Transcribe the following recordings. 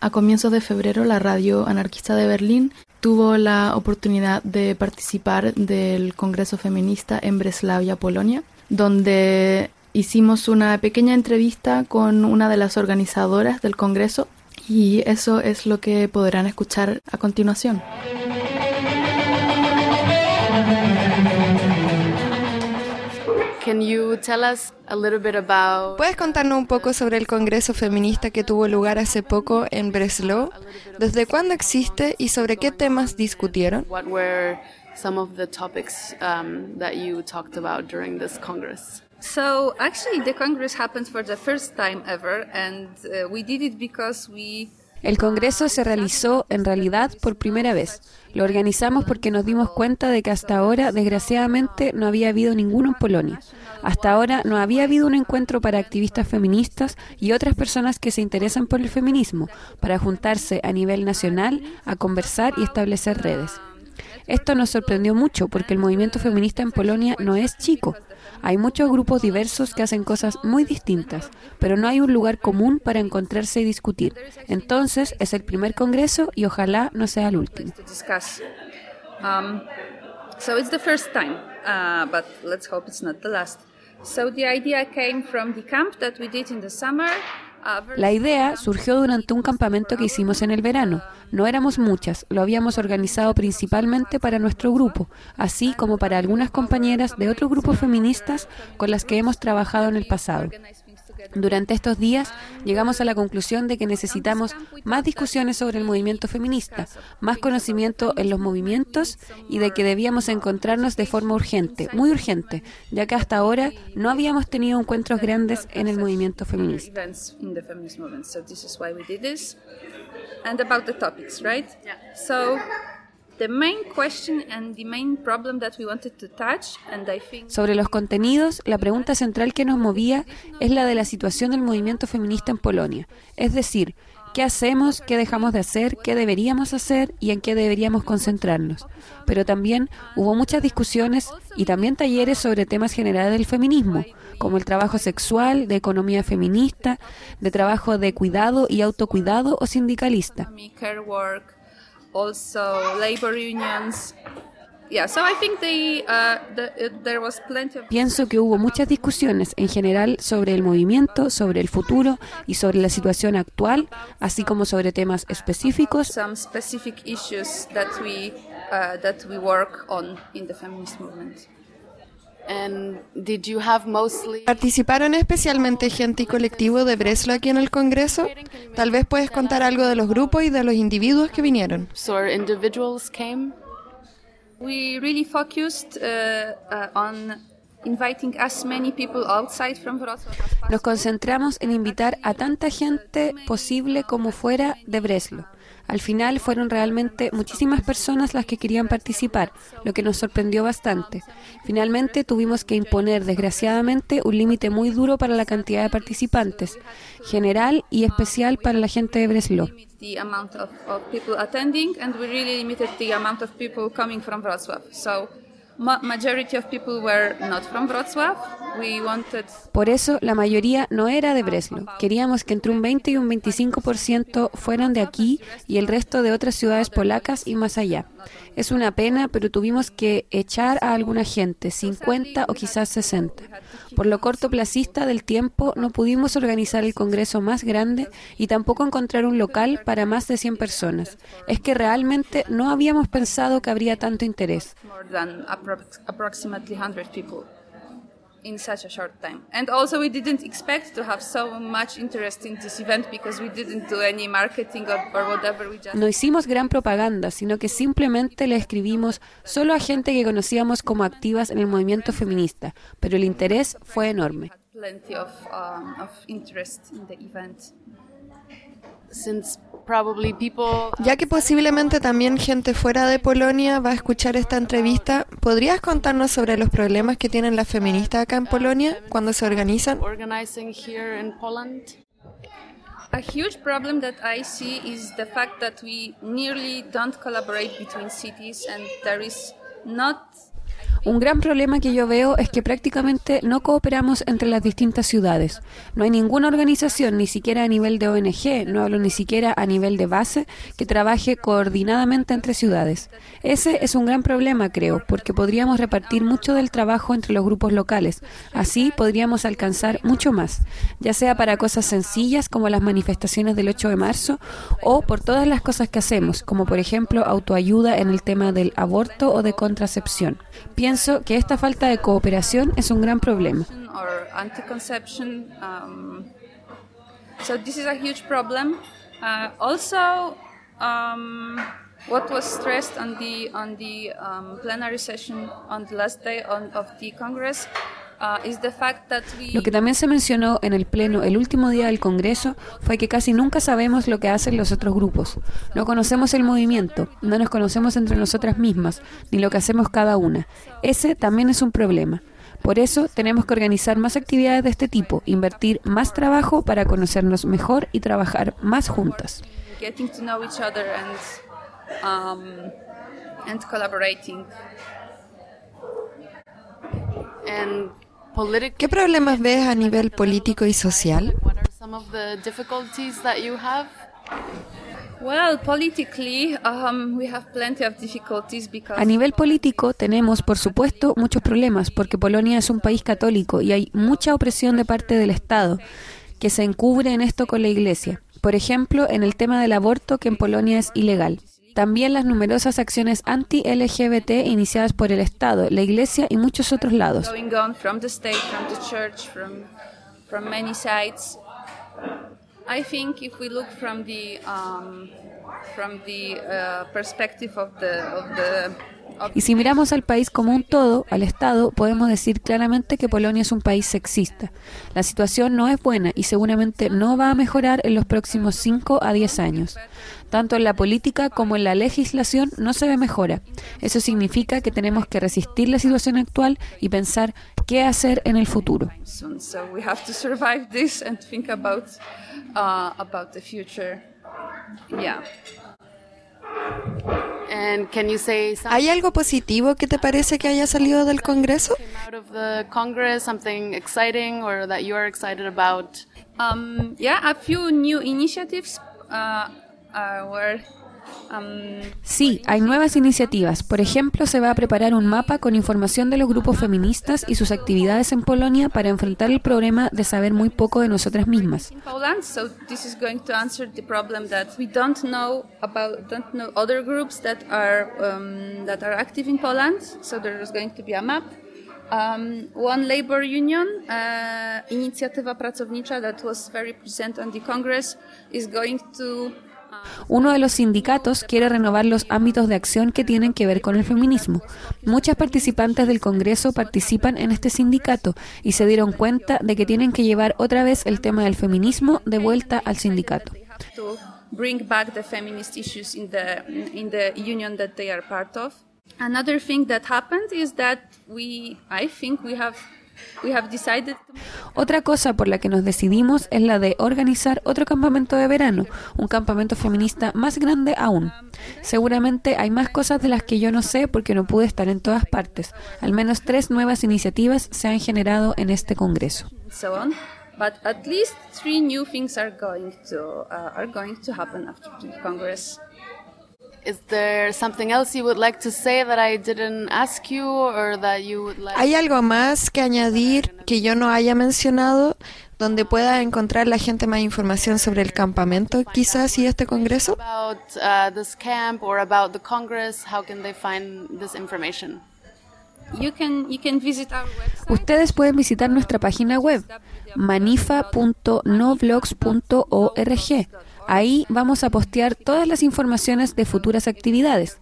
A comienzos de febrero, la radio anarquista de Berlín tuvo la oportunidad de participar del Congreso Feminista en Breslavia, Polonia, donde hicimos una pequeña entrevista con una de las organizadoras del Congreso y eso es lo que podrán escuchar a continuación. Can you tell us a little bit about ¿Puedes contarnos un poco sobre el Congreso Feminista que tuvo lugar hace poco en Breslau? ¿Desde cuándo existe y sobre qué temas discutieron? what were some of the topics um, that you talked about during this Congress? So actually, the Congress happened for the first time ever, and uh, we did it because we El Congreso se realizó en realidad por primera vez. Lo organizamos porque nos dimos cuenta de que hasta ahora, desgraciadamente, no había habido ninguno en Polonia. Hasta ahora no había habido un encuentro para activistas feministas y otras personas que se interesan por el feminismo, para juntarse a nivel nacional, a conversar y establecer redes. Esto nos sorprendió mucho porque el movimiento feminista en Polonia no es chico. Hay muchos grupos diversos que hacen cosas muy distintas, pero no hay un lugar común para encontrarse y discutir. Entonces es el primer congreso y ojalá no sea el último. Um, so it's the first time, uh, but let's hope it's not the last. So the idea came from the camp that we did in the summer. La idea surgió durante un campamento que hicimos en el verano. No éramos muchas, lo habíamos organizado principalmente para nuestro grupo, así como para algunas compañeras de otros grupos feministas con las que hemos trabajado en el pasado. Durante estos días llegamos a la conclusión de que necesitamos más discusiones sobre el movimiento feminista, más conocimiento en los movimientos y de que debíamos encontrarnos de forma urgente, muy urgente, ya que hasta ahora no habíamos tenido encuentros grandes en el movimiento feminista. Sobre los contenidos, la pregunta central que nos movía es la de la situación del movimiento feminista en Polonia. Es decir, ¿qué hacemos, qué dejamos de hacer, qué deberíamos hacer y en qué deberíamos concentrarnos? Pero también hubo muchas discusiones y también talleres sobre temas generales del feminismo, como el trabajo sexual, de economía feminista, de trabajo de cuidado y autocuidado o sindicalista. Also labor unions. Yeah, so I think they, uh, the, there was plenty of Pienso que hubo muchas discusiones en general sobre el movimiento, sobre el futuro y sobre la situación actual, así como sobre temas específicos some specific issues that we uh, that we work on in the feminist movement. And did you have mostly ¿Participaron especialmente gente y colectivo de Breslau aquí en el Congreso? Tal vez puedes contar algo de los grupos y de los individuos que vinieron. or individuals came? We really focused uh, uh, on inviting as many people outside from Wrocław as possible. Nos concentramos en invitar a tanta gente posible como fuera de Breslau. Al final fueron realmente muchísimas personas las que querían participar, lo que nos sorprendió bastante. Finalmente tuvimos que imponer, desgraciadamente, un límite muy duro para la cantidad de participantes, general y especial para la gente de Breslau. Ma- majority of people were not from Wrocław. We wanted Por eso la mayoría no era de Breslau. Queríamos que entre un 20 y un 25% fueran de aquí y el resto de otras ciudades polacas y más allá. Es una pena, pero tuvimos que echar a alguna gente, 50 o quizás 60. Por lo cortoplacista del tiempo no pudimos organizar el congreso más grande y tampoco encontrar un local para más de 100 personas. Es que realmente no habíamos pensado que habría tanto interés. Approximately 100 people in such a short time. And also, we didn't expect to have so much interest in this event because we didn't do any marketing or, or whatever. We just No hicimos gran propaganda, sino que simplemente le escribimos solo a gente que conocíamos como activas en el movimiento feminista, pero el interés fue enorme. had plenty of, um, of interest in the event. Since Ya que posiblemente también gente fuera de Polonia va a escuchar esta entrevista, ¿podrías contarnos sobre los problemas que tienen las feministas acá en Polonia cuando se organizan? A huge problem that I see is the fact that we nearly don't collaborate between cities and there is not Un gran problema que yo veo es que prácticamente no cooperamos entre las distintas ciudades. No hay ninguna organización, ni siquiera a nivel de ONG, no hablo ni siquiera a nivel de base, que trabaje coordinadamente entre ciudades. Ese es un gran problema, creo, porque podríamos repartir mucho del trabajo entre los grupos locales. Así podríamos alcanzar mucho más, ya sea para cosas sencillas como las manifestaciones del 8 de marzo o por todas las cosas que hacemos, como por ejemplo autoayuda en el tema del aborto o de contracepción. Que esta falta de cooperación es un gran problema. Um. Uh, um, what was stressed on the on the um, plenary session on the last day on, of the Congress uh. Lo que también se mencionó en el Pleno el último día del Congreso fue que casi nunca sabemos lo que hacen los otros grupos. No conocemos el movimiento, no nos conocemos entre nosotras mismas, ni lo que hacemos cada una. Ese también es un problema. Por eso tenemos que organizar más actividades de este tipo, invertir más trabajo para conocernos mejor y trabajar más juntas. and ¿Qué problemas ves a nivel político y social? what are some of the difficulties that you have? Well, politically, um, we have plenty of difficulties because A nivel político tenemos, por supuesto, muchos problemas porque Polonia es un país católico y hay mucha opresión de parte del Estado que se encubre en esto con la Iglesia. Por ejemplo, en el tema del aborto que en Polonia es ilegal. También las numerosas acciones anti-LGBT iniciadas por el Estado, la Iglesia y muchos otros lados. perspective of the Y si miramos al país como un todo, al Estado, podemos decir claramente que Polonia es un país sexista. La situación no es buena y seguramente no va a mejorar en los próximos 5 a 10 años. Tanto en la política como en la legislación no se ve mejora. Eso significa que tenemos que resistir la situación actual y pensar qué hacer en el futuro. And can you say something ¿Hay algo positivo que te parece que haya salido del Congreso? out of the Congress, something exciting or that you are excited about? Um, yeah, a few new initiatives uh, uh, were. Sí, hay nuevas iniciativas. Por ejemplo, se va a preparar un mapa con información de los grupos feministas y sus actividades en Polonia para enfrentar el problema de saber muy poco de nosotras mismas. um, one labor union, uh, inicjatywa pracownicza that was very present on the Congress, is going to Uno de los sindicatos quiere renovar los ámbitos de acción que tienen que ver con el feminismo. Muchas participantes del Congreso participan en este sindicato y se dieron cuenta de que tienen que llevar otra vez el tema del feminismo de vuelta al sindicato. We have decided to Otra cosa por la que nos decidimos es la de organizar otro campamento de verano, un campamento feminista más grande aún. Seguramente hay más cosas de las que yo no sé porque no pude estar en todas partes. Al menos tres nuevas iniciativas se han generado en este Congreso. But at least three new things are going to uh, are going to happen after the Congress. ¿Hay algo más que añadir que yo no haya mencionado donde pueda encontrar la gente más información sobre el campamento quizás y este Congreso? about uh, this camp or about the Congress? How can they find this information? You can you can visit our website. Ustedes pueden visitar nuestra página web manifa.noblogs.org. Ahí vamos a postear todas las informaciones de futuras actividades.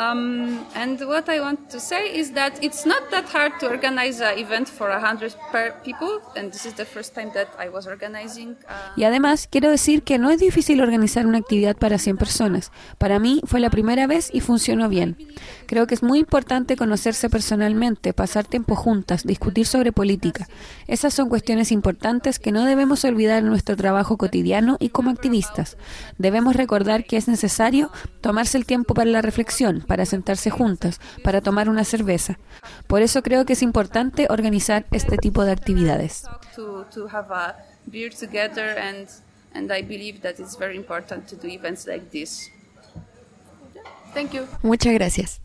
Um, and what I want to say is that it's not that hard to organize an event for a hundred people, and this is the first time that I was organizing. Uh, Y además, quiero decir que no es difícil organizar una actividad para 100 personas. Para mí fue la primera vez y funcionó bien. Creo que es muy importante conocerse personalmente, pasar tiempo juntas, discutir sobre política. Esas son cuestiones importantes que no debemos olvidar en nuestro trabajo cotidiano y como activistas. Debemos recordar que es necesario tomarse el tiempo para la reflexión, para sentarse juntas, para tomar una cerveza. Por eso creo que es importante organizar este tipo de actividades. to, to have a beer together, and and I believe that it's very important to do events like this. Thank you. Muchas gracias.